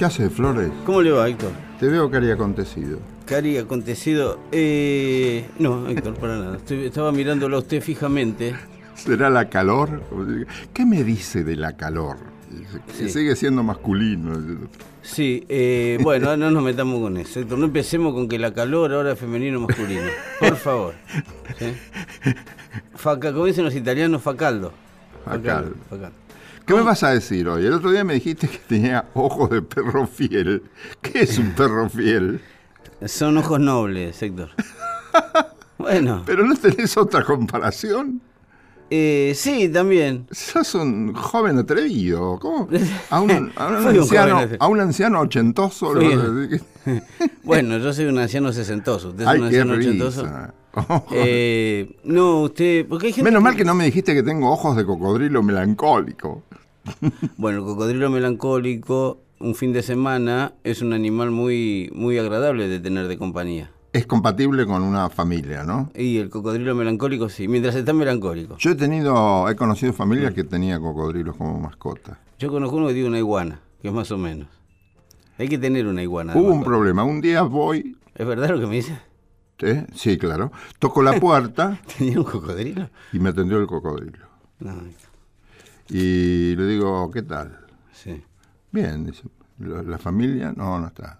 ¿Qué hace, Flores? ¿Cómo le va, Héctor? Te veo cari acontecido. Cari, acontecido. Eh, no, Héctor, para nada. Estoy- estaba mirándolo a usted fijamente. ¿Será la calor? ¿Qué me dice de la calor? Sí. Sigue siendo masculino. Sí, eh, bueno, no nos metamos con eso. Héctor, no empecemos con que la calor ahora es femenino o masculino. Por favor. ¿Sí? Faca, como dicen los italianos, facaldo. Facaldo. facaldo. ¿Qué me vas a decir hoy? El otro día me dijiste que tenía ojos de perro fiel. ¿Qué es un perro fiel? Son ojos nobles, Héctor. Bueno, Pero no tenés otra comparación. eh, sí, también. Sos un joven atrevido. ¿Cómo? A un, a un Fui un anciano, a un anciano ochentoso. Bueno, yo soy un anciano sesentoso. ¿Usted es Ay, un qué anciano ochentoso? Eh, no, usted. Porque hay gente Menos mal que no me dijiste que tengo ojos de cocodrilo melancólico. Bueno, el cocodrilo melancólico, un fin de semana, es un animal muy, muy agradable de tener de compañía. Es compatible con una familia, ¿no? Y el cocodrilo melancólico sí, mientras está melancólico. Yo he tenido, he conocido familias que tenían cocodrilos como mascota. Yo conozco uno que tiene una iguana, que es más o menos. Hay que tener una iguana. Hubo un problema. Un día voy, ¿Es verdad lo que me dice? ¿eh? sí, claro, toco la puerta ¿Tenía un cocodrilo? y me atendió el cocodrilo. No, Y le digo, ¿qué tal? sí. Bien, dice, "¿La familia? No, no está.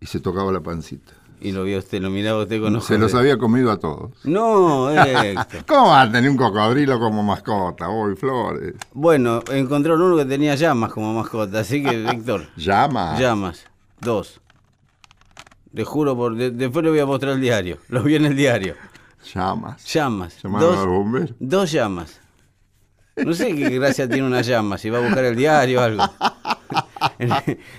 Y se tocaba la pancita. Y lo vio usted, lo miraba usted con ojos Se los de- había comido a todos. No, Héctor. ¿Cómo va a tener un cocodrilo como mascota, hoy, Flores? Bueno, encontraron uno que tenía llamas como mascota, así que, Héctor, Llama. llamas, dos. Le juro, por, de- después le voy a mostrar el diario, lo vi en el diario. Llamas. Llamas, Llamaron a los dos, bomberos. dos llamas. No sé qué gracia tiene una llama, si va a buscar el diario o algo. En,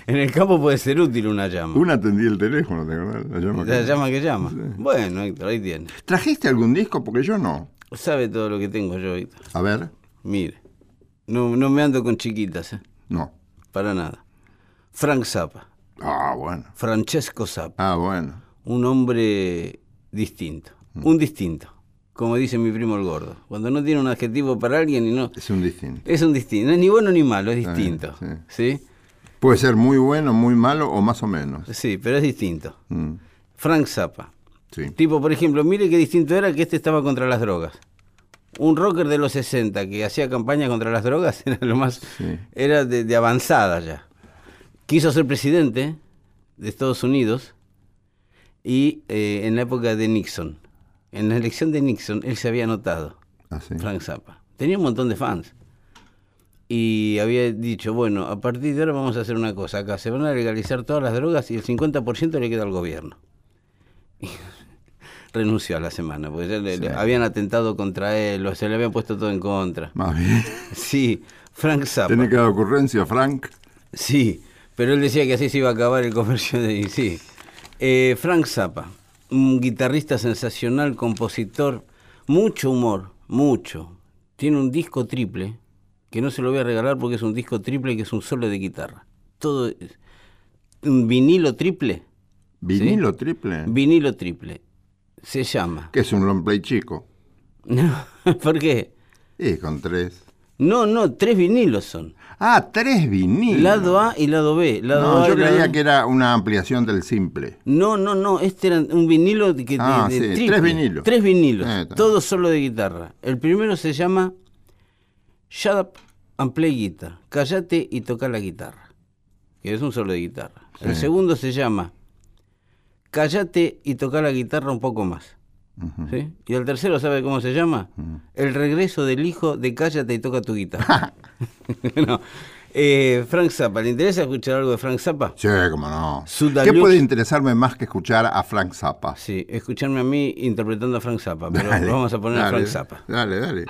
en el campo puede ser útil una llama. Una atendía el teléfono, ¿te acordás? La llama La que- llama que llama. Bueno, Héctor, ahí tiene. ¿Trajiste algún disco? Porque yo no. Sabe todo lo que tengo yo, Héctor. A ver. Mire, no, no me ando con chiquitas, ¿eh? No. para nada. Frank Zappa, Ah, bueno. Francesco Zappa, Ah, bueno. un hombre distinto, un distinto, como dice mi primo el gordo. Cuando no tiene un adjetivo para alguien y no... Es un distinto. Es un distinto, no es ni bueno ni malo, es bien, distinto. sí. ¿Sí? Puede ser muy bueno, muy malo o más o menos. Sí, pero es distinto. Mm, Frank Zappa. sí. Tipo, por ejemplo, mire qué distinto era que este estaba contra las drogas. Un rocker de los 60 que hacía campaña contra las drogas era lo más. Sí. Era de, de avanzada ya. Quiso ser presidente de Estados Unidos y eh, en la época de Nixon. En la elección de Nixon él se había anotado, Así. Frank Zappa. Tenía un montón de fans. Y había dicho, bueno, a partir de ahora vamos a hacer una cosa. Acá se van a legalizar todas las drogas y el 50% le queda al gobierno renunció a la semana, porque ya le, le habían atentado contra él, o se le habían puesto todo en contra. Más bien. Sí, Frank Zappa. ¿Tiene que dar ocurrencia, Frank? Sí, pero él decía que así se iba a acabar el comercio de... Sí. Eh, Frank Zappa, un guitarrista sensacional, compositor, mucho humor, mucho. Tiene un disco triple, que no se lo voy a regalar porque es un disco triple que es un solo de guitarra. Todo es- un vinilo triple, ¿Vinilo triple? vinilo triple. Se llama. que es un long play chico? No, ¿Por qué? Y con tres. No, no, tres vinilos son. Ah, tres vinilos. Lado A y lado B. Lado No, A yo lado creía que era una ampliación del simple. No, no, no, este era un vinilo de, que- de- Ah, de sí, triple. tres vinilos. Tres vinilos, Eh, está. todos solo de guitarra. El primero se llama Shut Up and Play Guitar. Cállate y toca la guitarra. Que es un solo de guitarra. El segundo se llama Cállate y toca la guitarra un poco más. Y el tercero, ¿sabe cómo se llama? El regreso del hijo de Cállate y toca tu guitarra. no. Eh, Frank Zappa, ¿le interesa escuchar algo de Frank Zappa? Sí, cómo no. ¿Qué puede interesarme más que escuchar a Frank Zappa? Sí, escucharme a mí interpretando a Frank Zappa, pero Dale, vamos a poner a Frank Zappa. Dale, dale.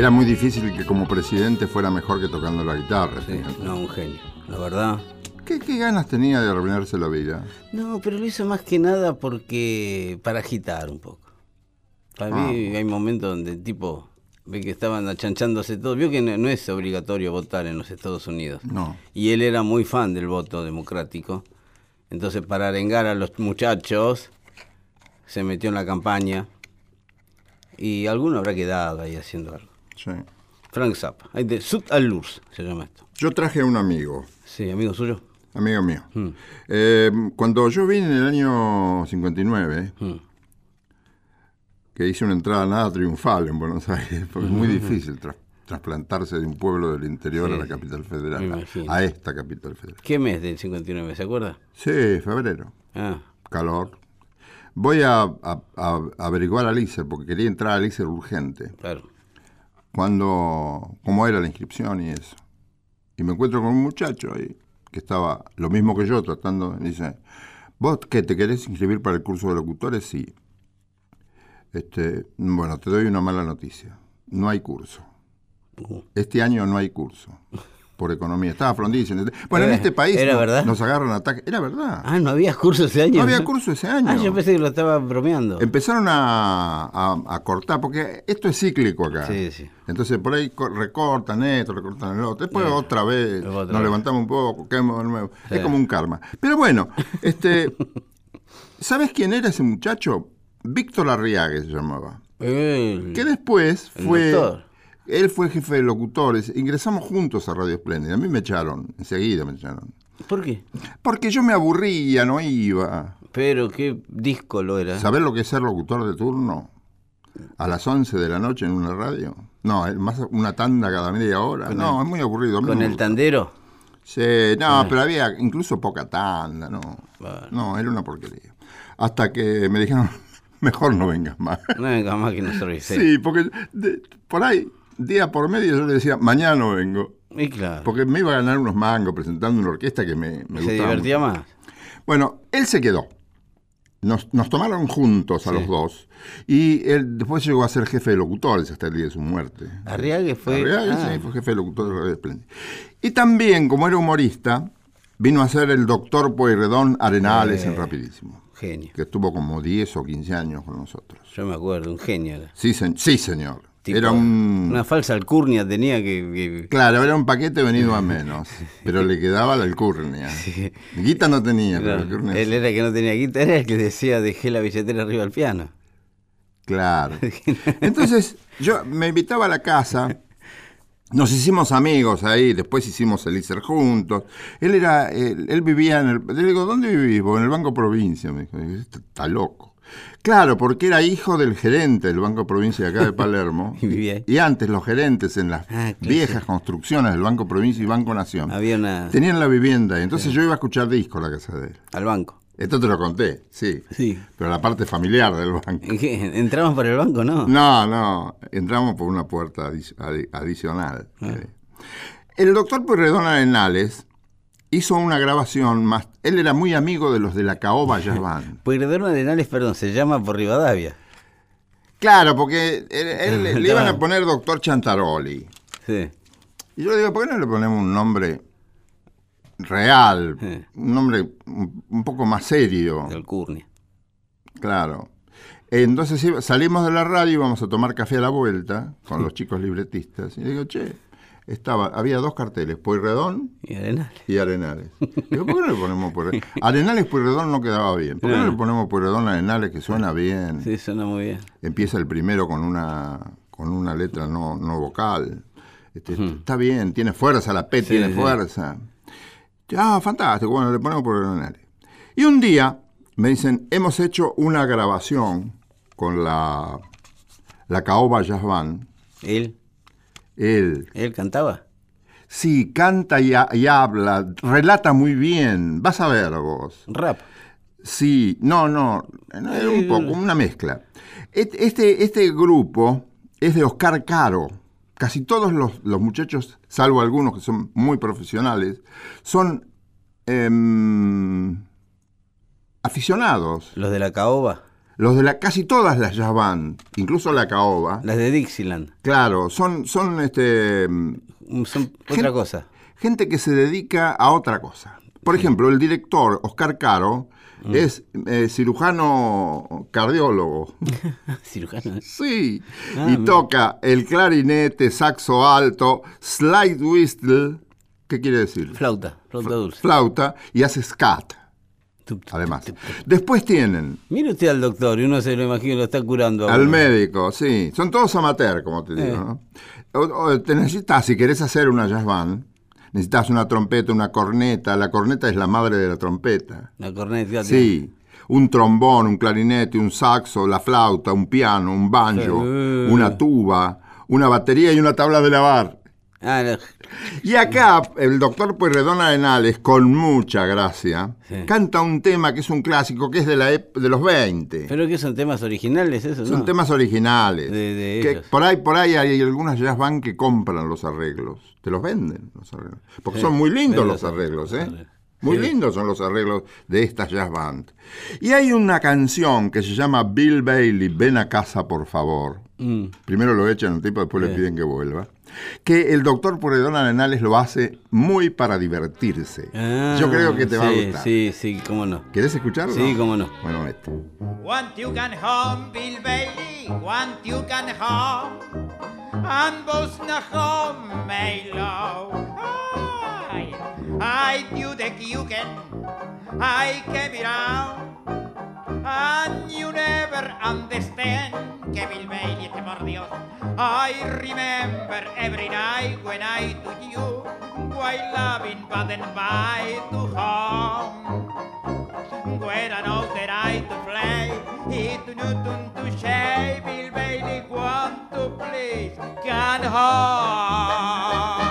Era muy difícil que como presidente fuera mejor que tocando la guitarra. Sí, no, un genio, la verdad. ¿Qué, qué ganas tenía de arruinarse la vida? No, pero lo hizo más que nada porque para agitar un poco. Para mí hay momentos donde el tipo ve que estaban achanchándose todo. Vio que no, no es obligatorio votar en los Estados Unidos. No. Y él era muy fan del voto democrático. Entonces, para arengar a los muchachos, se metió en la campaña. Y alguno habrá quedado ahí haciendo algo. Sí. Frank Zappa. Ahí de Sud al se llama esto. Yo traje a un amigo, Sí, amigo suyo. amigo mío. Mm. Eh, cuando yo vine en el año 59, Mm. que hice una entrada nada triunfal en Buenos Aires, porque es muy difícil tras- trasplantarse de un pueblo del interior Sí, a la capital federal, a, a esta capital federal. ¿Qué mes del 59? ¿Se acuerda? Sí, febrero, Ah, calor. Voy a, a- a averiguar al ICER, porque quería entrar al ICER urgente, claro. Cuando, cómo era la inscripción y eso. Y me encuentro con un muchacho ahí, que estaba lo mismo que yo, tratando, dice, ¿vos qué, te querés inscribir para el curso de locutores? Sí. Este, bueno, te doy una mala noticia. No hay curso. Uh. Este año no hay curso. Por economía. Estaba Frondizi. Bueno, en Era- este país ¿era no- verdad? nos agarran ataques. Era verdad. Ah, no había curso ese año. no había curso ese año. Ah, yo pensé que lo estaba bromeando. Empezaron a, a- a cortar, porque esto es cíclico acá. Sí, sí. Entonces por ahí co- recortan esto, recortan el otro. Después otra vez Otra nos vez. levantamos un poco, caemos de nuevo. Es como un karma. Pero bueno, este, ¿sabes quién era ese muchacho? Víctor Arriague se llamaba. El- Que después fue. doctor. Él fue jefe de locutores. Ingresamos juntos a Radio Espléndida. A mí me echaron, enseguida me echaron. ¿Por qué? Porque yo me aburría, no iba. Pero qué disco lo era. ¿Saber lo que es ser locutor de turno? A las 11 de la noche en una radio. No, más una tanda cada media hora. No, es muy aburrido. Con no el tandero. Sí, no, pero había incluso poca tanda, no. Bueno. No, era una porquería. Hasta que me dijeron, mejor no vengas más. No venga más que nos revise. Sí, porque de- por ahí, día por medio, yo le decía, mañana no vengo. Y claro. Porque me iba a ganar unos mangos presentando una orquesta que me, me se gustaba divertía mucho. más. Bueno, él se quedó. Nos, nos tomaron juntos a Sí. los dos. Y él después llegó a ser jefe de locutores hasta el día de su muerte. Arriague fue. Arriaga, ah, sí, fue jefe de locutores de Radio. Y también, como era humorista, vino a ser el doctor Pueyrredón Arenales Eh. en Rapidísimo. Genio. Que estuvo como 10 o 15 años con nosotros. Yo me acuerdo, un genio era. Sí, se- sí señor. Tipo, era un... Una falsa alcurnia tenía que. que- Claro, era un paquete venido a menos, pero le quedaba la alcurnia. Guita no tenía, pero Claro, alcurnia él sí. era el que no tenía guitarra, era el que decía dejé la billetera arriba del piano. Claro. Entonces, yo me invitaba a la casa, nos hicimos amigos ahí, después hicimos el ICER juntos. Él era, él, él vivía en el. Le digo, ¿dónde vivís? vos? En el Banco Provincia. Me dijo, "Este está loco. Claro, porque era hijo del gerente del Banco Provincia de acá de Palermo. Y. Y antes los gerentes en las Ah, claro, viejas construcciones del Banco Provincia y Banco Nación Había una. tenían la vivienda. Y entonces yo iba a escuchar disco a la casa de él. al banco. Esto te lo conté, sí. Sí. Pero la parte familiar del banco. ¿Entramos por el banco? No. No, no, entramos por una puerta adi- adi- adicional. Ah. El doctor Pueyrredón Arenales hizo una grabación más. Él era muy amigo de los de la Caoba Jazz Band. Pueyrredón Arenales, perdón, se llama por Rivadavia. Claro, porque él- él- le iban a poner doctor Chantaroli. Sí. Y yo le digo, ¿por qué no le ponemos un nombre real? Sí. Un nombre un, un poco más serio. De alcurnia. Claro. Entonces salimos de la radio y íbamos a tomar café a la vuelta con los chicos libretistas. Y digo, che, estaba, había dos carteles, Pueyrredón Y Arenales. y Arenales. Digo, ¿por qué no le ponemos Pueyrredón? Arenales Pueyrredón no quedaba bien. ¿Por qué no le ponemos Pueyrredón Arenales que suena bien? Sí, suena muy bien. Empieza el primero con una con una letra no, no vocal. Este, Está bien, tiene fuerza, la P Sí, tiene sí. fuerza. Ah, fantástico, bueno, le ponemos Pueyrredón Arenales. Y un día me dicen, hemos hecho una grabación con la, la Caoba Jazz Band. Él, Él, él cantaba. sí, canta y, y habla, relata muy bien. Vas a ver vos. Rap. Sí, no, no, era un poco, una mezcla. Este, este grupo es de Oscar Caro. Casi todos los, los muchachos, salvo algunos que son muy profesionales, son em, aficionados. Los de la caoba. Los de la, casi todas las jazz band, incluso la caoba, Las de Dixieland. claro, son, son este, Mm, Son otra cosa. gente que se dedica a otra cosa. Por ejemplo, el director Oscar Caro Mm. es eh, cirujano cardiólogo. Cirujano. Sí, Ah, y mira. toca el clarinete, saxo alto, slide whistle, ¿qué quiere decir? Flauta, flauta dulce. Flauta y hace scat, además. Después tienen Mire usted al doctor y uno se lo imagina, lo está curando. al uno. médico, sí, son todos amateur, como te digo. Eh. ¿no? O- o te necesitas, si querés hacer una jazz band, necesitas una trompeta, una corneta. La corneta es la madre de la trompeta. La corneta. Sí, un trombón, un clarinete, un saxo, la flauta, un piano, un banjo, una tuba, una batería y una tabla de lavar. Ah, la- Y acá el doctor Pueyrredón Arenales, con mucha gracia, Sí. canta un tema que es un clásico, que es de, la de los 20. Pero que son temas originales, eso, Son ¿no? temas originales. De- de que por ahí, por ahí hay algunas jazz band que compran los arreglos. Te los venden los arreglos. Porque Sí, son muy lindos los los arreglos, ¿eh? arreglos. Muy Sí. lindos son los arreglos de esta jazz band. Y hay una canción que se llama Bill Bailey, Ven a casa por favor. Mm. Primero lo echan un tipo, después le piden que vuelva. Que el doctor Puredón Arenales lo hace muy para divertirse. Ah, Yo creo que te va a gustar. Sí, sí, cómo no. ¿Querés escucharlo? Sí, cómo no. Bueno, este. Want you can home, Bill Bailey, want you can home. And both na home, may love. I, I do the kuken, I came around. And you never understand Bill Bailey, este por Dios. I remember every night when I do you, while loving but and by to home. When I know that I to play, it to tune to shame, Bill Bailey want to please, can home.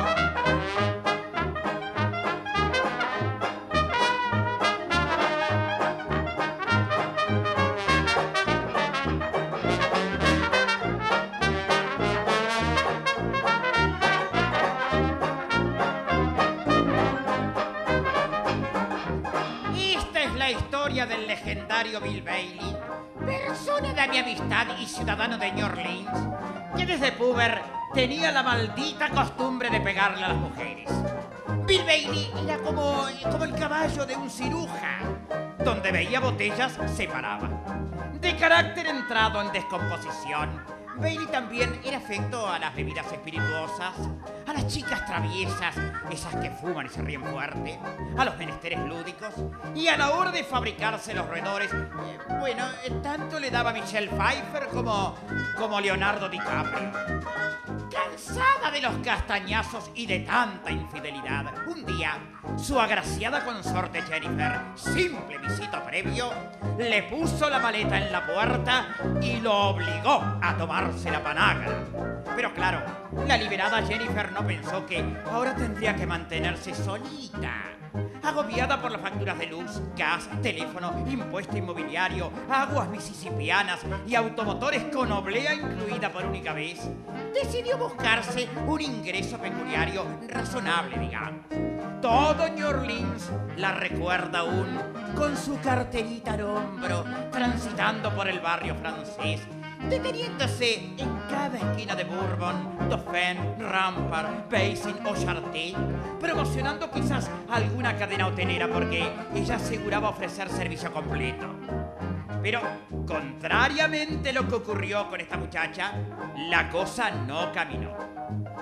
Bill Bailey, persona de mi amistad y ciudadano de New Orleans, que desde puber tenía la maldita costumbre de pegarle a las mujeres. Bill Bailey era como, como el caballo de un ciruja, donde veía botellas se paraba. De carácter entrado en descomposición, Bailey también era afecto a las bebidas espirituosas, a las chicas traviesas, esas que fuman y se ríen fuerte, a los menesteres lúdicos y a la hora de fabricarse los roedores. eh, bueno, eh, tanto le daba Michelle Pfeiffer como, como Leonardo DiCaprio. Cansada de los castañazos y de tanta infidelidad, un día su agraciada consorte Jennifer, simple visito previo, le puso la maleta en la puerta y lo obligó a tomarse la panagra. Pero claro, la liberada Jennifer no pensó que ahora tendría que mantenerse solita. Agobiada por las facturas de luz, gas, teléfono, impuesto inmobiliario, aguas misisipianas y automotores con oblea incluida por única vez, decidió buscarse un ingreso pecuniario razonable, digamos. Todo New Orleans la recuerda aún con su carterita al hombro, transitando por el barrio francés, deteniéndose en cada esquina de Bourbon, Dauphin, Rampart, Basin o Charté, promocionando quizás alguna cadena hotelera porque ella aseguraba ofrecer servicio completo. Pero, contrariamente a lo que ocurrió con esta muchacha, la cosa no caminó.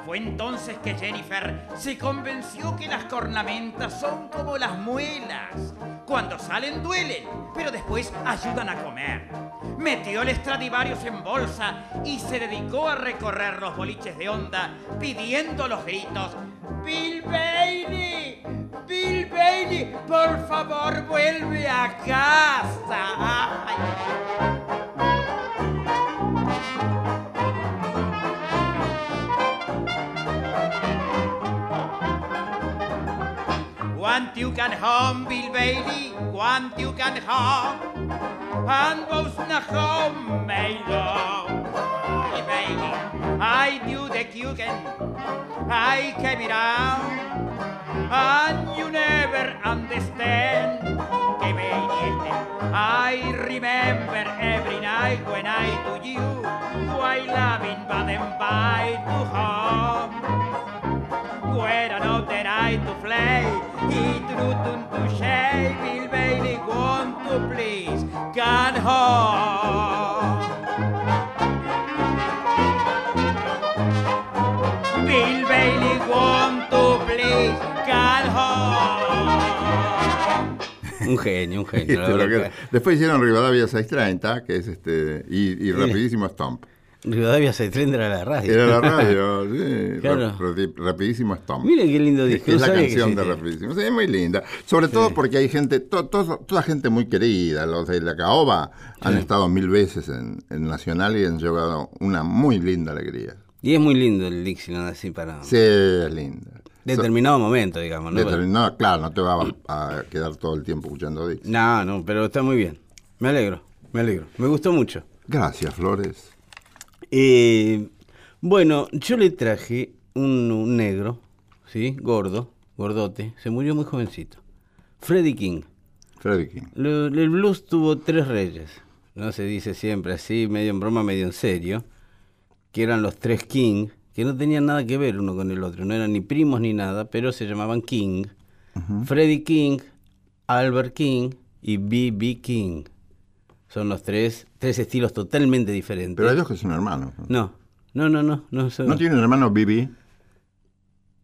Fue entonces que Jennifer se convenció que las cornamentas son como las muelas. Cuando salen duelen, pero después ayudan a comer. Metió el Stradivarius en bolsa y se dedicó a recorrer los boliches de onda pidiendo los gritos. Bill Bailey, Bill Bailey, por favor vuelve a casa. You can home, Bill Bailey, want you can home. And both na love. Hey, Bailey, I do the cooking, I came around. And you never understand I remember every night when I to you while loving Baden by to home. Where I know that I to play, it root to shake, Bill Bailey want to please, can home. Bill Bailey want to please, can home. Un genio, un genio. la Este, que- Después hicieron Rivadavia 630, que es este, y, y rapidísimo Stomp. Rivadavia se era la radio. Era la radio, sí, Claro. rap- rapi- rapidísimo Stomp. Miren qué lindo disco. Es la canción de. Rapidísimo. Sí, es muy linda. Sobre todo porque hay gente, to- to- toda gente muy querida. Los de la Caoba han estado mil veces en, en Nacional y han llevado una muy linda alegría. Y es muy lindo el Dixieland así para Sí, es linda. determinado momento, digamos. ¿no? Claro, no te va a, a quedar todo el tiempo escuchando Dix. No, no, pero está muy bien. Me alegro, me alegro. Me gustó mucho. Gracias, Flores. Eh, bueno, yo le traje un, un negro, ¿sí? Gordo, gordote. Se murió muy jovencito. Freddie King. Freddie King. El blues tuvo tres reyes. No se dice siempre así, medio en broma, medio en serio. Que eran los tres King, que no tenían nada que ver uno con el otro. No eran ni primos ni nada, pero se llamaban King. Freddie King, Albert King y B.B. King. Son los tres, tres estilos totalmente diferentes. Pero hay dos que son hermanos. ¿no? No, no, no, no. No, son- ¿No tiene un hermano Bibi?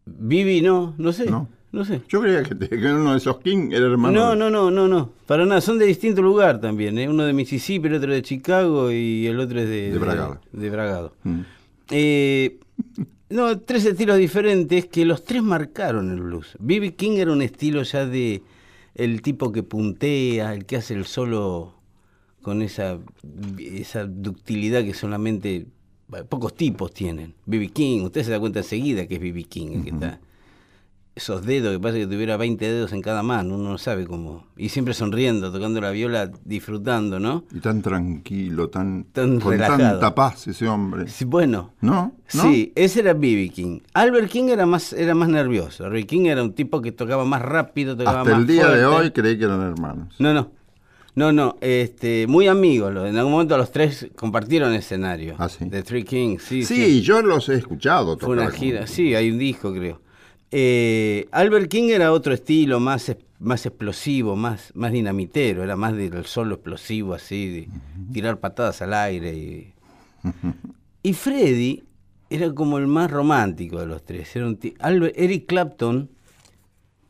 Bibi no, no sé. No. No, sé. Yo creía que, que uno de esos King era hermano. No, no, no, no, no. Para nada. Son de distinto lugar también. ¿eh? Uno de Mississippi, el otro de Chicago y el otro es de, De Bragado. de Bragado. Mm. Eh, no, tres estilos diferentes que los tres marcaron el blues. B.B. King era un estilo ya de el tipo que puntea, el que hace el solo con esa, esa ductilidad que solamente pocos tipos tienen. B.B. King, usted se da cuenta enseguida que es B.B. King el que está. Esos dedos, que pasa que tuviera 20 dedos en cada mano, uno no sabe cómo. Y siempre sonriendo, tocando la viola, disfrutando, ¿no? Y tan tranquilo, tan, Tan con relajado. tanta paz ese hombre. Sí, bueno, ¿No? ¿No? Sí, ese era B.B. King. Albert King era más, era más nervioso. Albert King era un tipo que tocaba más rápido, tocaba Hasta más el día de hoy creí que eran hermanos. No, no. No, no, este, muy amigos. En algún momento los tres compartieron escenario. Ah, sí. The Three Kings, sí. Sí, yo los he escuchado. Fue una tocar gira, sí, hay un disco, creo. Eh, Albert King era otro estilo, más, más explosivo, más, más dinamitero, era más del solo explosivo, así, de tirar patadas al aire. Y, y Freddy era como el más romántico de los tres. Era un Albert- Eric Clapton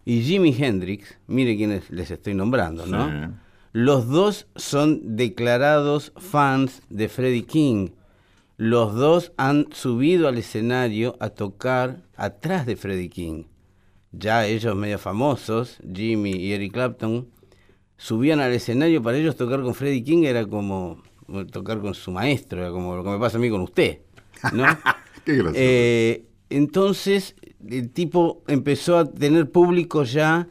y Jimi Hendrix, mire quiénes les estoy nombrando, ¿no? Sí. Los dos son declarados fans de Freddie King. Los dos han subido al escenario a tocar atrás de Freddie King. Ya ellos medio famosos, Jimmy y Eric Clapton, subían al escenario para ellos tocar con Freddie King era como tocar con su maestro, era como lo que me pasa a mí con usted, ¿no? Qué gracioso. Eh, entonces el tipo empezó a tener público ya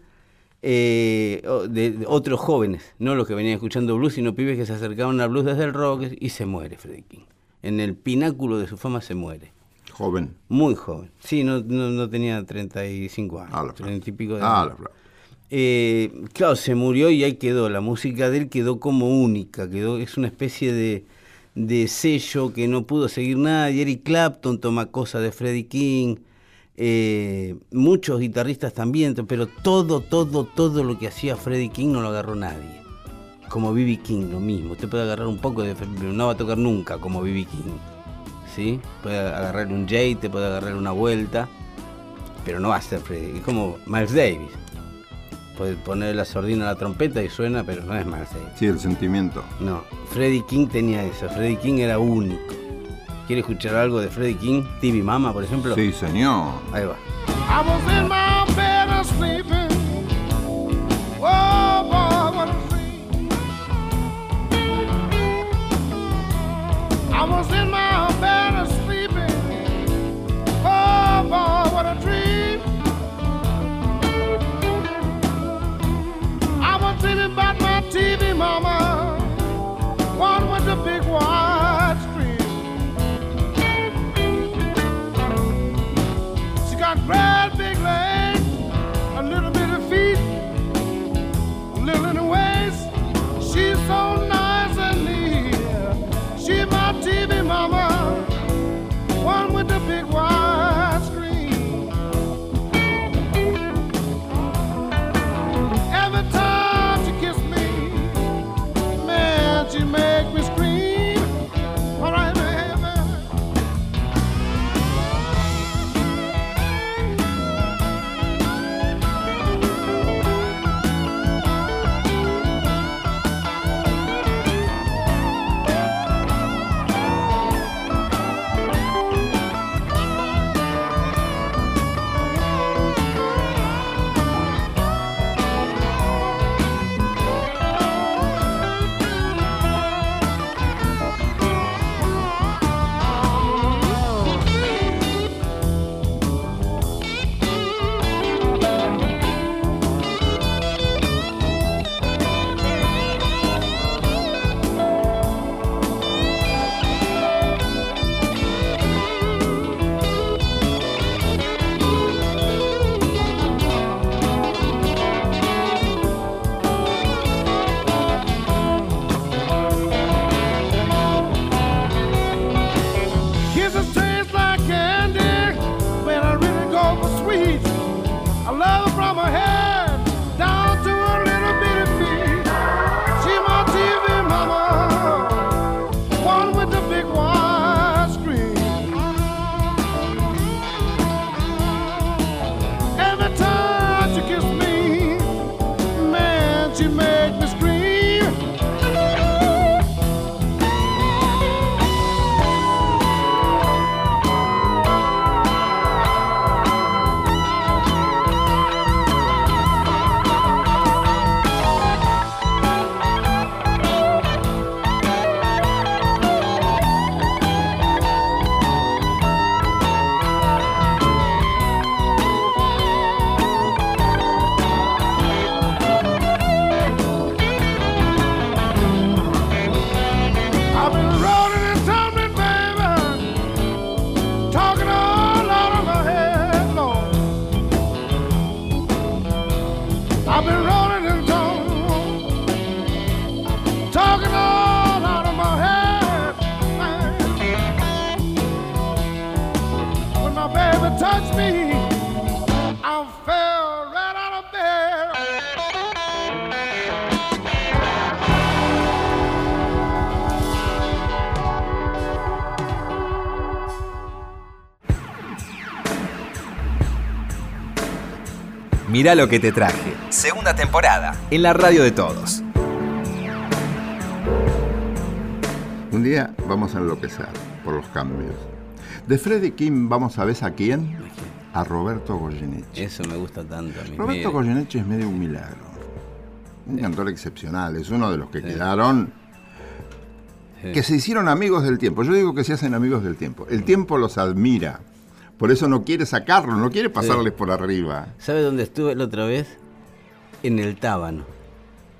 eh, de, de otros jóvenes, no los que venían escuchando blues, sino pibes que se acercaban al blues desde el rock y se muere Freddie King. En el pináculo de su fama se muere. Joven. Muy joven. Sí, no, no, no tenía 35 años. Ah, la fra- 30 y pico de Ah, años. Eh, claro, se murió y ahí quedó. La música de él quedó como única. Quedó, es una especie de, de sello que no pudo seguir nadie. Eric Clapton toma cosas de Freddie King. Eh, muchos guitarristas también, pero todo, todo, todo lo que hacía Freddie King no lo agarró nadie. Como B.B. King, lo mismo. Usted puede agarrar un poco de pero no va a tocar nunca como B.B. King. ¿Sí? Puede agarrarle un Jay, te puede agarrarle una vuelta, pero no va a ser Freddie. Es como Miles Davis. Puede poner la sordina a la trompeta y suena, pero no es Miles Davis. Sí, el sentimiento. No, Freddie King tenía eso. Freddie King era único. ¿Quiere escuchar algo de Freddie King? TV Mama, por ejemplo. Sí, señor. Ahí va. I've been rolling. Mirá lo que te traje. Segunda temporada. En la radio de todos. Un día vamos a enloquecer por los cambios. De Freddy Kim vamos a ver a quién? A Roberto Goyeneche. Eso me gusta tanto a mí. Roberto Goyeneche es medio un milagro. Un cantor excepcional, es uno de los que quedaron, que se hicieron amigos del tiempo. Yo digo que se hacen amigos del tiempo. El tiempo los admira. Por eso no quiere sacarlos, no quiere pasarles por arriba. ¿Sabe dónde estuve la otra vez? En el Tábano.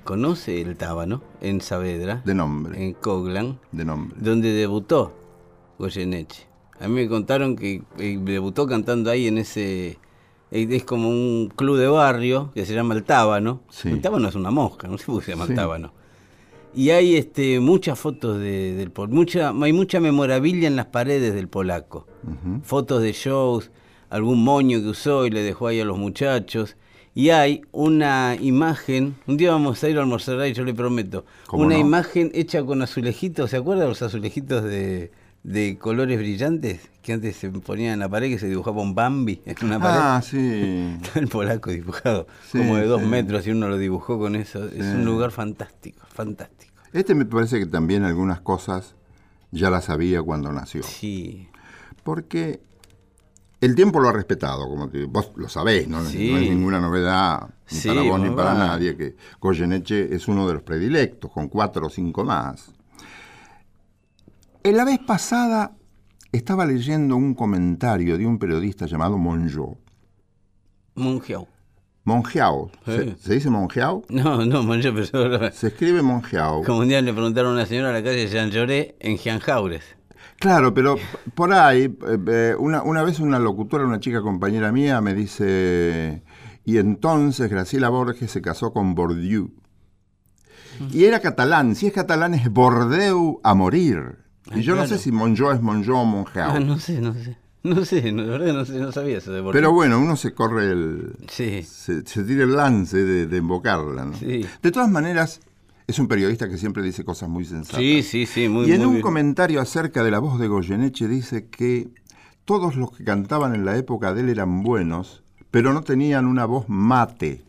¿Conoce el Tábano? En Saavedra. De nombre. En Coglan. De nombre. donde debutó Goyeneche. A mí me contaron que eh, debutó cantando ahí en ese... eh, Es como un club de barrio que se llama El Tábano. Sí. El Tábano es una mosca, no sé por qué se llama Sí. El Tábano. Y hay este, muchas fotos de- del pol- mucha Hay mucha memorabilia en las paredes del polaco. Fotos de shows, algún moño que usó y le dejó ahí a los muchachos. Y hay una imagen, un día vamos a ir a almorzar ahí, yo le prometo, ¿Cómo una no? imagen hecha con azulejitos, ¿se acuerdan los azulejitos de, de colores brillantes? Que antes se ponían en la pared, que se dibujaba un Bambi en una pared. Ah, sí. El polaco dibujado, Sí, como de dos sí. metros, y uno lo dibujó con eso. Es un lugar fantástico, fantástico. Este me parece que también algunas cosas ya las sabía cuando nació. Sí, Porque el tiempo lo ha respetado, como te- vos lo sabés, ¿no? Sí. No es ninguna novedad, ni Sí, para vos ni para va. nadie, que Goyeneche es uno de los predilectos, con cuatro o cinco más. En la vez pasada estaba leyendo un comentario de un periodista llamado Monjo. Mongeau. Mongeau. ¿Se, dice Mongeau? No, no, Mongeau, pero Se escribe Mongeau. como un día le preguntaron a una señora a la calle Jean Lloré en Gianjaures. Claro, pero por ahí, eh, eh, una, una vez una locutora, una chica compañera mía, me dice, y entonces Graciela Borges se casó con Bourdieu. Y era catalán, si es catalán es Bordeaux a morir. Y yo no sé si Monjo es Monjo o Mongeau. Ah, no sé, no sé. No sé, no, la verdad no, sé, no sabía eso de Borges. Pero bueno, uno se corre el... Sí, Se, se tira el lance de, de invocarla. ¿no? Sí. De todas maneras, es un periodista que siempre dice cosas muy sensatas. sí, sí, sí, muy y en muy un bien. comentario acerca de la voz de Goyeneche dice que todos los que cantaban en la época de él eran buenos, pero no tenían una voz mate.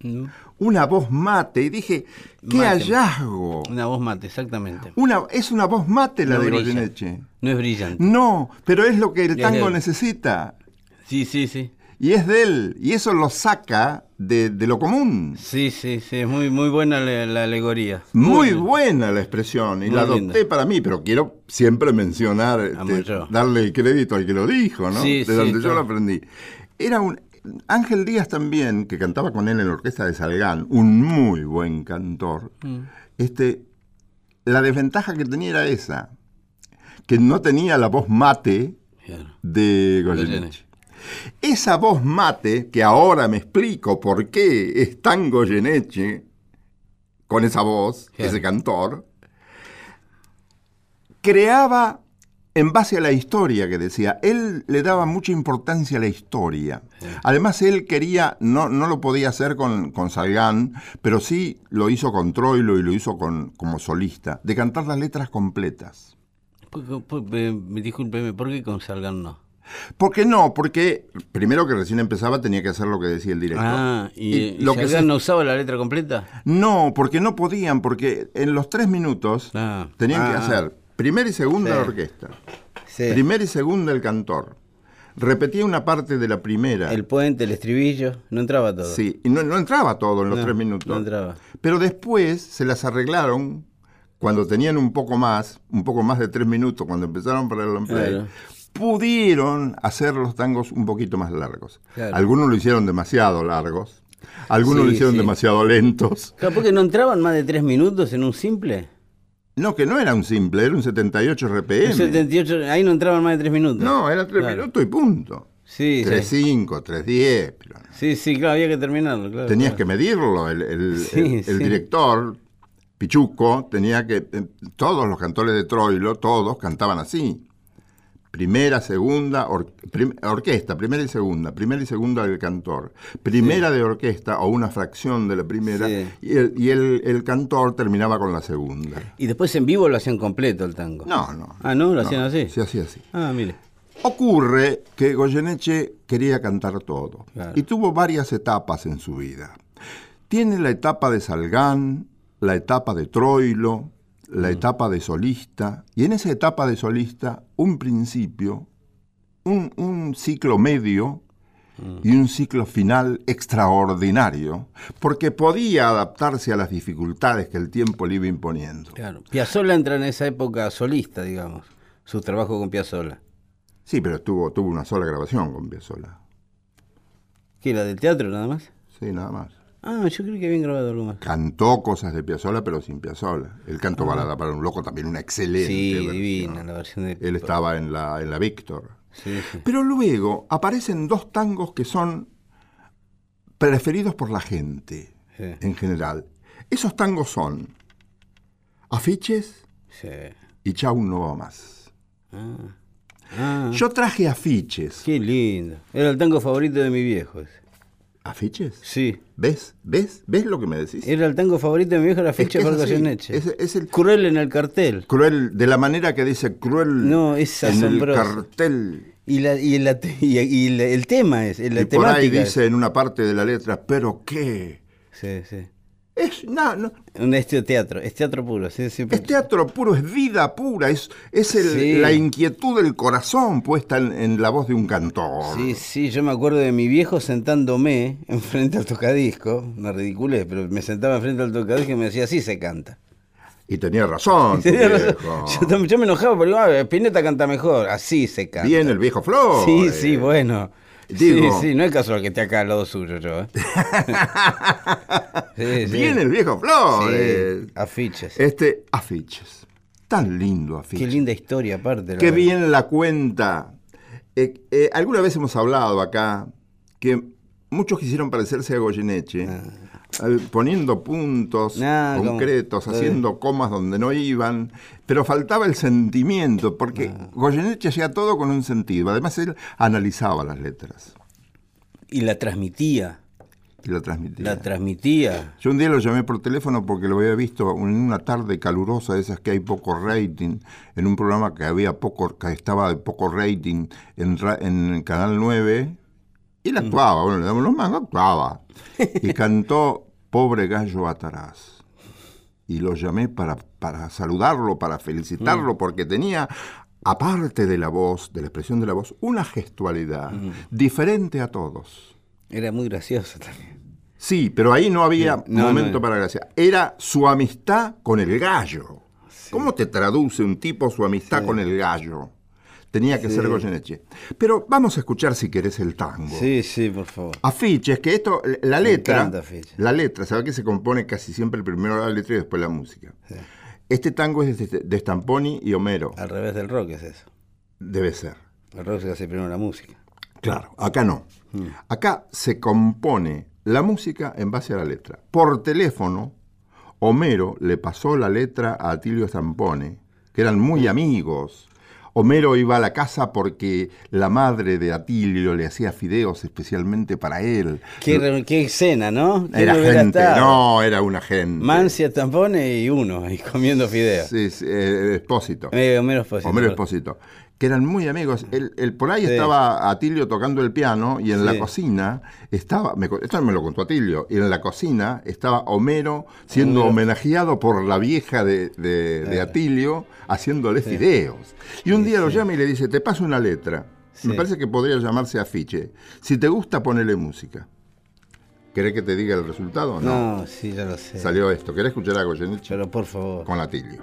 Mm, Una voz mate. Y dije, ¡qué Mate. hallazgo! Una voz mate, exactamente. Una, es una voz mate la No de. Goyeneche. No es brillante. No, pero es lo que el tango necesita. Sí, sí, sí. Y es de él. Y eso lo saca de, de lo común. Sí, sí, sí, es muy, muy buena la, la alegoría. Muy buena la expresión y la adopté linda. para mí, pero quiero siempre mencionar, este, darle el crédito al que lo dijo, ¿no? Sí, de sí, donde yo lo aprendí. Era un Ángel Díaz también, que cantaba con él en la orquesta de Salgán, un muy buen cantor. Mm. Este, la desventaja que tenía era esa, que no tenía la voz mate de Goyeneche. Goyeneche. Esa voz mate, que ahora me explico por qué es tan Goyeneche, con esa voz, Claro. ese cantor, creaba en base a la historia que decía. Él le daba mucha importancia a la historia. Además, él quería, no, no lo podía hacer con, con Salgán, pero sí lo hizo con Troilo y lo hizo con, como solista, de cantar las letras completas. Discúlpeme, ¿por qué con Salgan no? ¿Por qué no? Porque primero que recién empezaba tenía que hacer lo que decía el director. Ah, ¿y, Y y lo que se- no usaba la letra completa? No, porque no podían, porque en los tres minutos Ah. tenían que Ah. hacer primera y segunda Sí. la orquesta, Sí. primera y segunda el cantor. Repetía una parte de la primera. El puente, el estribillo, no entraba todo. Sí, y no, no entraba todo en los No, tres minutos. no entraba. Pero después se las arreglaron cuando tenían un poco más, un poco más de tres minutos, cuando empezaron para el long play, Claro. pudieron hacer los tangos un poquito más largos. Claro. Algunos lo hicieron demasiado largos, algunos Sí, lo hicieron sí. demasiado lentos. Claro, porque no entraban más de tres minutos en un simple. No, que no era un simple, era un 78 RPM. Un 78, ahí no entraban más de tres minutos. No, era tres Claro. minutos y punto. Sí, sí. 3.5, 3.10, pero Sí, sí, claro, había que terminarlo. Claro, tenías claro. que medirlo. El, el- Sí, el- el sí. director, Pichuco, tenía que. eh, Todos los cantores de Troilo, todos cantaban así. Primera, segunda, or- prim- orquesta, primera y segunda, primera y segunda del cantor, primera de orquesta o una fracción de la primera, Sí. y, el, y el- el cantor terminaba con la segunda. Y después en vivo lo hacían completo el tango. No, no. Ah, ¿no? Lo hacían así. Se hacía así. Ah, mire. Ocurre que Goyeneche quería cantar todo Claro. y tuvo varias etapas en su vida. Tiene la etapa de Salgán, la etapa de Troilo, la etapa de solista, y en esa etapa de solista, un principio, un, un ciclo medio y un ciclo final extraordinario, porque podía adaptarse a las dificultades que el tiempo le iba imponiendo. Claro. Piazzolla entra en esa época solista, digamos. Su trabajo con Piazzolla. Sí, pero tuvo, tuvo una sola grabación con Piazzolla. ¿Qué, la del teatro nada más? Sí, nada más. Ah, yo creo que habían grabado algo más. Cantó cosas de Piazzolla, pero sin Piazzolla. El canto balada para un loco también una excelente Ah. Sí, versión. divina la versión de... Él estaba en la, en la Víctor. Sí, sí. Pero luego aparecen dos tangos que son preferidos por la gente en general. Esos tangos son Afiches y Chau no va más. Ah, Yo traje Afiches. qué lindo. Era el tango favorito de mi viejo. ese. ¿Afiches? Sí. ¿Ves? ¿Ves? ¿Ves lo que me decís? Era el tango favorito de mi viejo, la ficha por. Goyeneche. Es, el Cruel en el cartel. cruel, de la manera que dice cruel No, es en el asombroso. cartel. Y, la, y, la y- y la- el tema es, la y por ahí es- dice en una parte de la letra, pero qué. Sí, sí. Es, no, no, este teatro, es teatro puro. Sí, siempre- es teatro puro, es vida pura, es, es el- Sí. la inquietud del corazón puesta en, en la voz de un cantor. Sí, sí, yo me acuerdo de mi viejo sentándome enfrente al tocadisco, una ridiculez, pero me sentaba enfrente al tocadisco y me decía, así se canta. Y tenía razón. tu Tenía razón. Yo, me enojaba, pero "Ah, Spinetta canta mejor, así se canta. Bien el viejo Flor. Sí, eh. sí, bueno. Digo- sí, sí, no es casual que esté acá al lado suyo yo. ¿eh? Sí, sí. Bien el viejo Flor. Sí, eh. afiches. Este, afiches. Tan lindo afiches. Qué linda historia aparte. Qué bien la cuenta. Eh, eh, alguna vez hemos hablado acá que muchos quisieron parecerse a Goyeneche, eh, poniendo puntos Ah, concretos, haciendo comas donde no iban, pero faltaba el sentimiento, porque Ah. Goyeneche hacía todo con un sentido. Además, él analizaba las letras Y la transmitía, y la transmitía. la transmitía. Yo un día lo llamé por teléfono porque lo había visto en una tarde calurosa de esas que hay poco rating, en un programa que había poco, que estaba de poco rating en, en Canal 9, y él actuaba, bueno, le damos los mangos, actuaba. Y cantó Pobre Gallo Atarás. Y lo llamé para, para saludarlo, para felicitarlo, porque tenía, aparte de la voz, de la expresión de la voz, una gestualidad diferente a todos. Era muy gracioso también. Sí, pero ahí no había No, momento no. para gracia. Era su amistad con el gallo. ¿Cómo te traduce un tipo su amistad con el gallo? Tenía que ser Goyeneche. Pero vamos a escuchar si querés el tango. Sí, sí, por favor. Afiches, que esto, la letra, la letra, ¿sabe que se compone casi siempre primero la letra y después la música? Este tango es de, de Stamponi y Homero, Al revés del rock es eso. debe ser. El rock se hace primero la música. Claro, acá no. Acá se compone la música en base a la letra. Por teléfono, Homero le pasó la letra a Atilio Zampone, que eran muy amigos. Homero iba a la casa porque la madre de Atilio le hacía fideos especialmente para él. Qué, qué escena, ¿no? ¿Quién Era gente, estado? no, era una gente. Mancia, tampones y uno ahí comiendo fideos. Sí, sí, eh, Espósito. Eh, Homero Espósito. Homero Espósito, que eran muy amigos. Él, él- por ahí Sí. estaba Atilio tocando el piano y en la Sí. cocina estaba, me esto me lo contó Atilio, y en la cocina estaba Homero siendo Homero. homenajeado por la vieja de, de- de Atilio haciéndole fideos. Y un día lo llama y le dice, te paso una letra. Me Sí. parece que podría llamarse afiche. Si te gusta, ponele música. ¿Querés que te diga el resultado? No. No, sí, ya lo sé. Salió esto. ¿Querés escuchar a Goyeneche? Pero por favor. Con Atilio.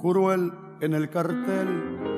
cruel en el cartel.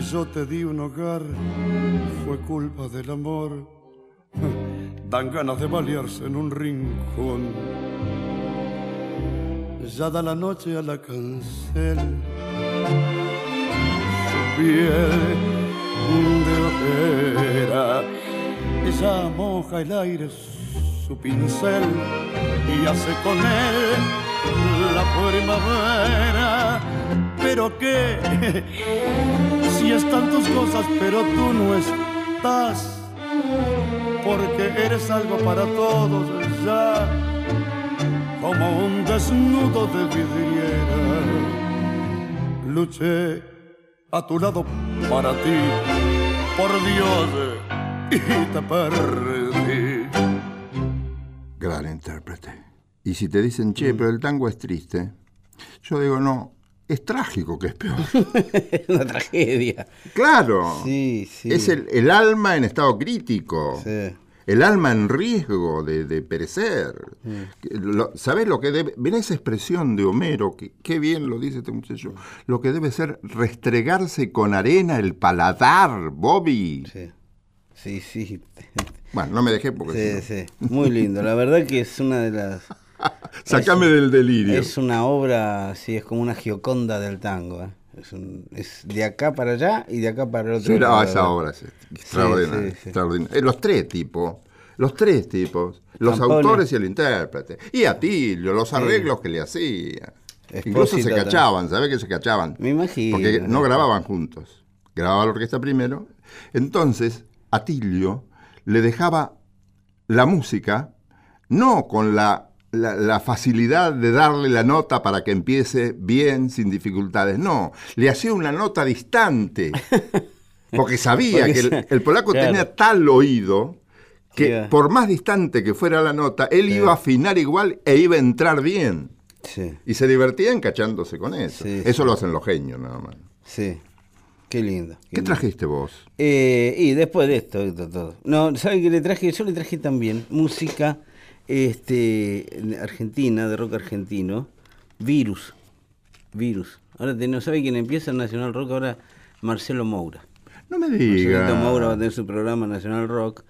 Yo te di un hogar, fue culpa del amor. Dan ganas de balearse en un rincón. Ya da la noche a la cancel. Su piel de ojera. Ella moja el aire su pincel y hace con él la primavera. Pero qué, si están tus cosas, pero tú no estás, porque eres algo para todos ya, como un desnudo de vidriera. Luché a tu lado para ti, por Dios, y te perdí. Gran intérprete. Y si te dicen, che, pero el tango es triste, yo digo, no, es trágico que es peor. Una tragedia. Claro. Sí, sí. Es el, el alma en estado crítico. Sí. El alma en riesgo de, de perecer. Lo- ¿Sabés lo que debe? Ven esa expresión de Homero, que qué bien lo dice este muchacho. Lo que debe ser restregarse con arena el paladar, Bobby. Sí, sí. sí. Bueno, no me dejé porque. Sí, sí. Muy lindo. La verdad que es una de las... Sacame es- del delirio. Es una obra, sí, es como una gioconda del tango. ¿eh? Es, un- es de acá para allá y de acá para el otro Sí, no, lado. esa obra es extraordinaria. sí, sí. extraordinaria. Eh, los tres tipos, los tres tipos, los Campone. autores y el intérprete. Y Atilio, los arreglos que le hacía. Incluso se cachaban, ¿sabes que se cachaban? Me imagino. Porque no grababan juntos. Grababa la orquesta primero. Entonces, Atilio le dejaba la música, no con la, la- la facilidad de darle la nota para que empiece bien, sin dificultades, no, le hacía una nota distante, porque sabía Porque que el, polaco claro. tenía tal oído que por más distante que fuera la nota, él iba a afinar igual e iba a entrar bien. Sí, Y se divertía encachándose con eso. Sí, eso sí. lo hacen los genios nada más. sí. Qué lindo. qué ¿Qué lindo. trajiste vos? Eh, y después de esto, todo. No, ¿sabe qué le traje? Yo le traje también música este, argentina, de rock argentino. Virus. Virus. Ahora te- no sabe quién empieza en Nacional Rock, ahora Marcelo Moura. No me digas. Moura va a tener su programa Nacional Rock.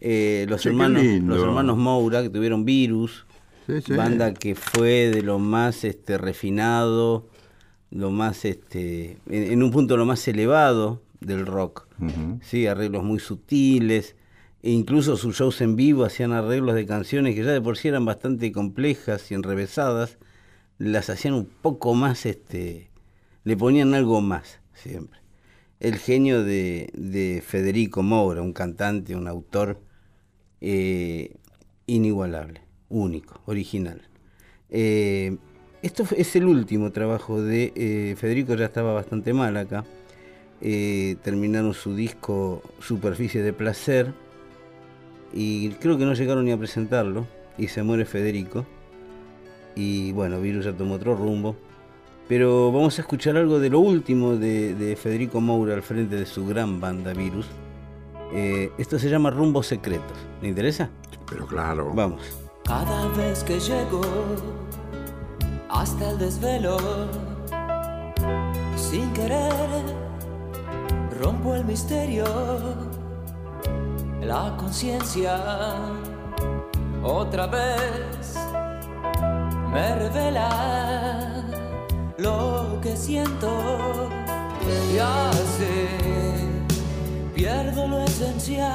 Eh, los, Che, hermanos, los hermanos Moura, que tuvieron Virus, Sí, sí. banda que fue de lo más este, refinado, lo más, este, en, en un punto lo más elevado del rock. Sí, arreglos muy sutiles. E incluso sus shows en vivo hacían arreglos de canciones que ya de por sí eran bastante complejas y enrevesadas. Las hacían un poco más, este, le ponían algo más siempre. El genio de, de Federico Moura, un cantante, un autor eh, inigualable, único, original. Eh, esto es el último trabajo de eh, Federico, ya estaba bastante mal acá. Terminaron su disco Superficie de Placer y creo que no llegaron ni a presentarlo y se muere Federico y bueno, Virus ya tomó otro rumbo. Pero vamos a escuchar algo de lo último de, de Federico Moura al frente de su gran banda Virus. Eh, esto se llama Rumbos Secretos. ¿Le interesa? Pero claro. Vamos. Cada vez que llego hasta el desvelo, sin querer, rompo el misterio, la conciencia, otra vez, me revela lo que siento. Y así pierdo lo esencial.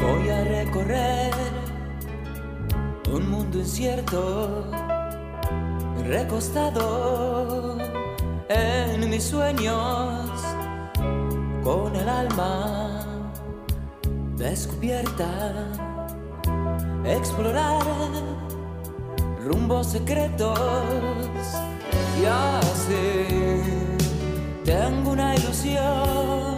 Voy a recorrer un mundo incierto, recostado en mis sueños, con el alma descubierta, explorar rumbos secretos y así tengo una ilusión.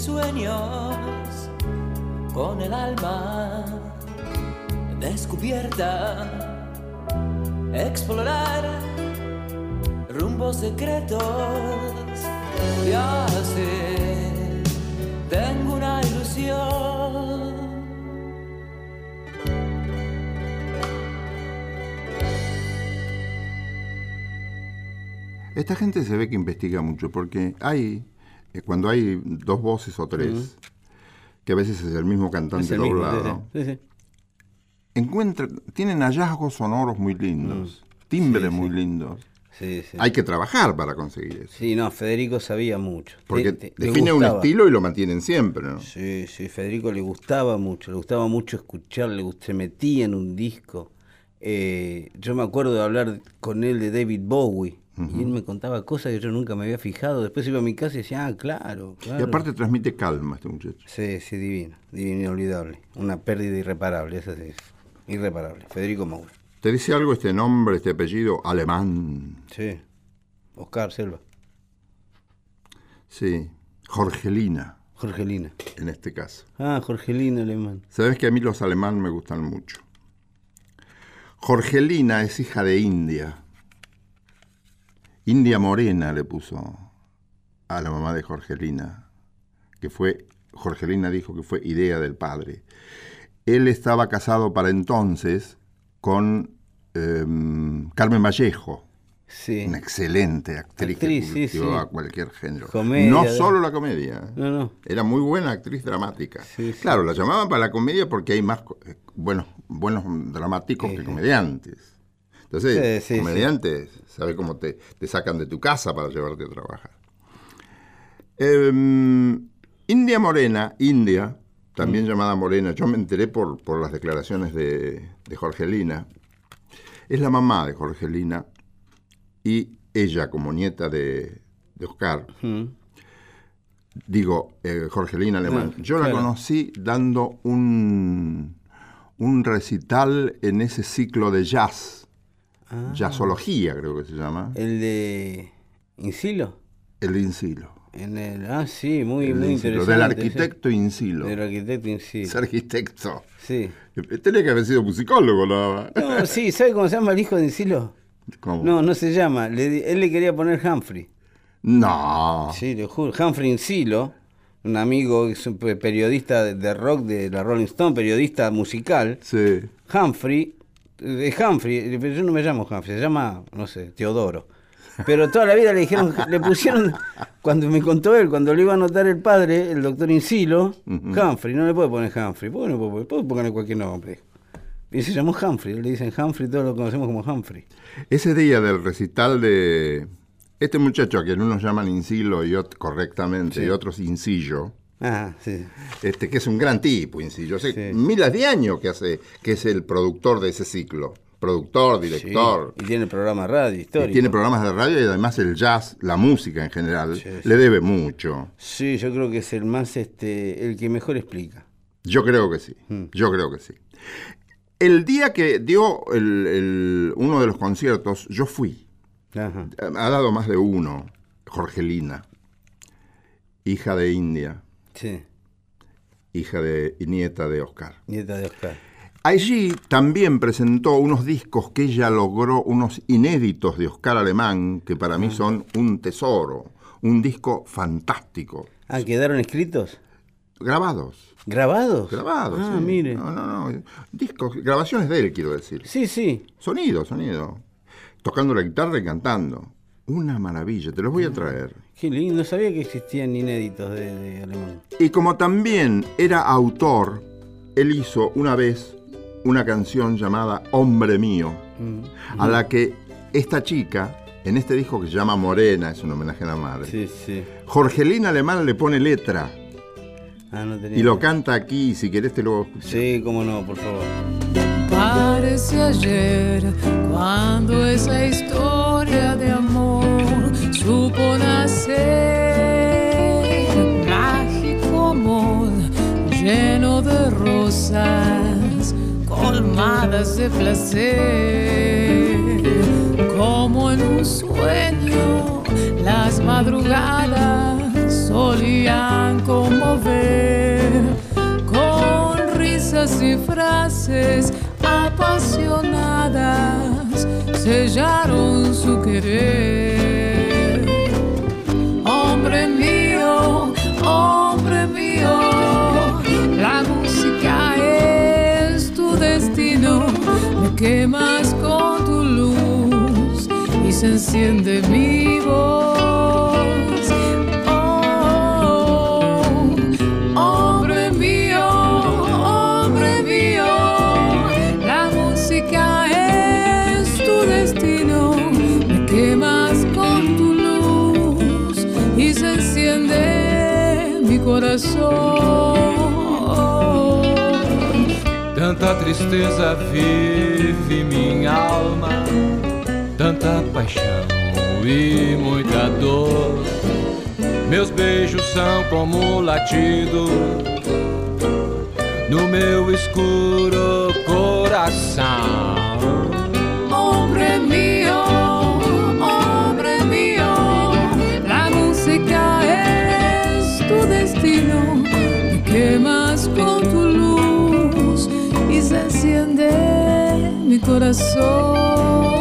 Sueños, con el alma descubierta, explorar rumbos secretos y así tengo una ilusión. Esta gente se ve que investiga mucho porque hay, cuando hay dos voces o tres, que a veces es el mismo cantante el mismo, doblado, sí, sí. Encuentran, tienen hallazgos sonoros muy lindos, timbres Mm. Sí. muy lindos. Hay que trabajar para conseguir eso. Sí, no, Federico sabía mucho. Porque Te- te- le define un estilo y lo mantienen siempre, ¿no? Sí, sí, Federico le gustaba mucho, le gustaba mucho escuchar, le se metía en un disco. Eh, yo me acuerdo de hablar con él de David Bowie y él me contaba cosas que yo nunca me había fijado. Después iba a mi casa y decía, ah, claro, Y aparte transmite calma este muchacho. Sí, sí, divino, divino, inolvidable. Una pérdida irreparable, esa sí es. Irreparable. Federico Moura. ¿Te dice algo este nombre, este apellido alemán? Sí. Oscar Selva. Sí, Jorgelina, Jorgelina. en este caso. Ah, Jorgelina Alemán. Sabes que a mí los alemán me gustan mucho. Jorgelina es hija de India. India Morena le puso a la mamá de Jorgelina, que fue, Jorgelina dijo que fue idea del padre. Él estaba casado para entonces con em, Carmen Vallejo, Sí. una excelente actriz, Actriz, que sí, sí. cualquier género. Comedia, no solo la comedia. ¿eh? No, no. Era muy buena actriz dramática. Claro, la llamaban para la comedia porque hay más eh, buenos, buenos dramáticos que sí. comediantes. Entonces, Sí, sí, comediantes, sabe cómo te, te sacan de tu casa para llevarte a trabajar. Em, India Morena, India, también Mm. llamada Morena, yo me enteré por, por las declaraciones de, de Jorgelina, es la mamá de Jorgelina y ella como nieta de, de Oscar, Mm. digo, eh, Jorgelina Alemán, Ah, yo la conocí dando un, un recital en ese ciclo de jazz, Ah. jazzología creo que se llama, El de Insilo. el Insilo. En el, ah, sí, muy, muy interesante. del sí. arquitecto Insilo. Del arquitecto Insilo. Es arquitecto. Sí. Tenía que haber sido musicólogo, más. No, sí, ¿sabe cómo se llama el hijo de Insilo? ¿Cómo? No, no se llama. Le él le quería poner Humphrey. No. Sí, le juro. Humphrey Insilo. un amigo, es un pe- periodista de- de rock de la Rolling Stone, periodista musical, Sí. Humphrey, de Humphrey, pero yo no me llamo Humphrey, se llama, no sé, Teodoro. Pero toda la vida le dijeron, le pusieron, cuando me contó él, cuando le iba a anotar el padre, el doctor Insilo, Humphrey, no le puede poner Humphrey, ¿por qué no puede poner? Puede ponerle cualquier nombre. Y se llamó Humphrey, le dicen Humphrey, todos lo conocemos como Humphrey. Ese día del recital de este muchacho que unos llaman Insilo y correctamente Sí. y otros Incillo, Ah, sí. este, que es un gran tipo. Hace Sí. miles de años que hace, que es el productor de ese ciclo. Productor, director. Sí, Y tiene programa de radio, y histórico. tiene programas de radio y además el jazz, la música en general, sí. le debe mucho. Sí, yo creo que es el más, este, el que mejor explica. Yo creo que sí. Mm. Yo creo que sí. El día que dio el- el- uno de los conciertos, yo fui. Ajá. Ha dado más de uno. Jorgelina, hija de India, Sí, hija de y nieta de Oscar. nieta de Oscar. Allí también presentó unos discos que ella logró, unos inéditos de Oscar Alemán, que para mí son un tesoro, un disco fantástico. Ah, ¿quedaron escritos? Grabados, ¿Grabados? grabados. Ah, sí. mire. No, no, no. Discos, grabaciones de él, quiero decir. Sí, sí. Sonido, sonido. Tocando la guitarra y cantando. Una maravilla, te los voy a traer. Qué lindo, no sabía que existían inéditos de, de alemán. Y como también era autor, él hizo una vez una canción llamada Hombre Mío, Mm. a la que esta chica, en este disco que se llama Morena, es un homenaje a la madre, Sí, sí. Jorgelina Alemán le pone letra Ah, no tenía. y lo canta aquí, si querés te lo. Sí, cómo no, por favor. Parece ayer cuando esa historia de amor supo Mágico amor lleno de rosas colmadas de placer. Como en un sueño las madrugadas solían conmover con risas y frases apasionadas sellaron su querer. Hombre mío, la música es tu destino. Me quemas con tu luz y se enciende mi tristeza vive minha alma, tanta paixão e muita dor. Meus beijos são como latido no meu escuro coração. Hombre mío, hombre mío, la música es tu destino. Me quemas con tu luz corazón.